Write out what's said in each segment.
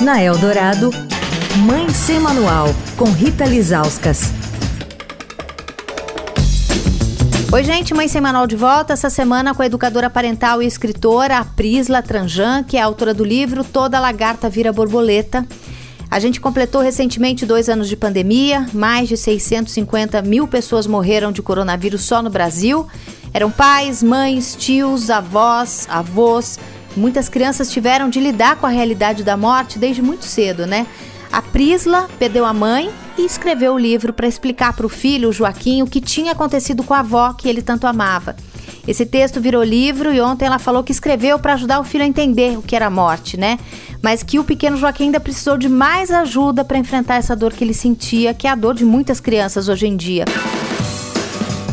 Na Eldorado, Mãe Sem Manual, com Rita Lizauskas. Oi, gente, Mãe Sem Manual de volta essa semana com a educadora parental e escritora a Prisla Tranjan, que é autora do livro Toda Lagarta Vira Borboleta. A gente completou recentemente dois anos de pandemia, mais de 650 mil pessoas morreram de coronavírus só no Brasil. Eram pais, mães, tios, avós, avós. Muitas crianças tiveram de lidar com a realidade da morte desde muito cedo, né? A Prisla perdeu a mãe e escreveu o livro para explicar para o filho, o Joaquim, o que tinha acontecido com a avó que ele tanto amava. Esse texto virou livro e ontem ela falou que escreveu para ajudar o filho a entender o que era a morte, né? Mas que o pequeno Joaquim ainda precisou de mais ajuda para enfrentar essa dor que ele sentia, que é a dor de muitas crianças hoje em dia.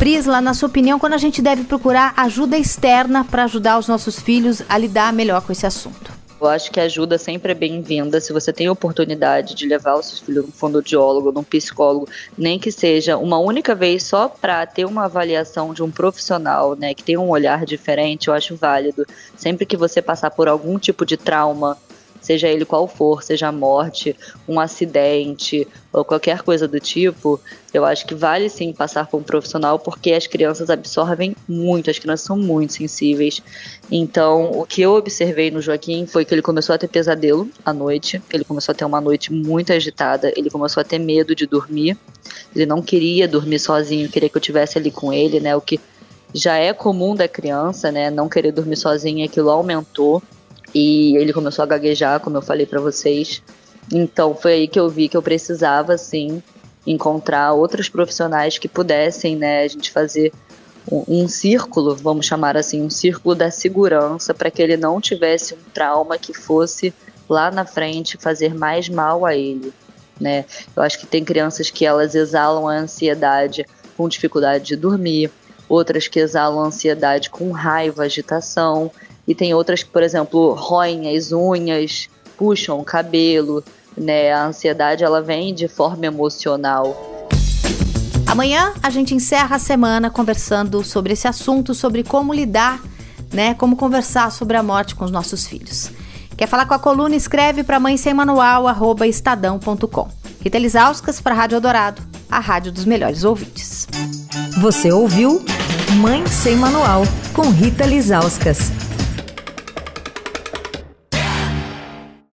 Prisla, na sua opinião, quando a gente deve procurar ajuda externa para ajudar os nossos filhos a lidar melhor com esse assunto? Eu acho que ajuda sempre é bem-vinda. Se você tem a oportunidade de levar o seu filho num fonoaudiólogo, num psicólogo, nem que seja uma única vez só para ter uma avaliação de um profissional, né, que tem um olhar diferente, eu acho válido. Sempre que você passar por algum tipo de trauma, seja ele qual for, seja a morte, um acidente ou qualquer coisa do tipo, eu acho que vale sim passar por um profissional porque as crianças absorvem muito, as crianças são muito sensíveis. Então, o que eu observei no Joaquim foi que ele começou a ter pesadelo à noite, ele começou a ter uma noite muito agitada, ele começou a ter medo de dormir, ele não queria dormir sozinho, queria que eu tivesse ali com ele, né? O que já é comum da criança, né? Não querer dormir sozinho, aquilo aumentou. E ele começou a gaguejar, como eu falei para vocês. Então foi aí que eu vi que eu precisava, sim, encontrar outros profissionais que pudessem, né, a gente fazer um, um círculo, vamos chamar assim, um círculo da segurança para que ele não tivesse um trauma que fosse lá na frente fazer mais mal a ele, né? Eu acho que tem crianças que elas exalam a ansiedade com dificuldade de dormir, outras que exalam a ansiedade com raiva, agitação, e tem outras que, por exemplo, roem as unhas, puxam o cabelo, né? A ansiedade ela vem de forma emocional. Amanhã a gente encerra a semana conversando sobre esse assunto, sobre como lidar, né? Como conversar sobre a morte com os nossos filhos. Quer falar com a coluna? Escreve para mãe sem manual, arroba estadão.com. Rita Lisauskas para a Rádio Eldorado, a rádio dos melhores ouvintes. Você ouviu Mãe Sem Manual, com Rita Lisauskas.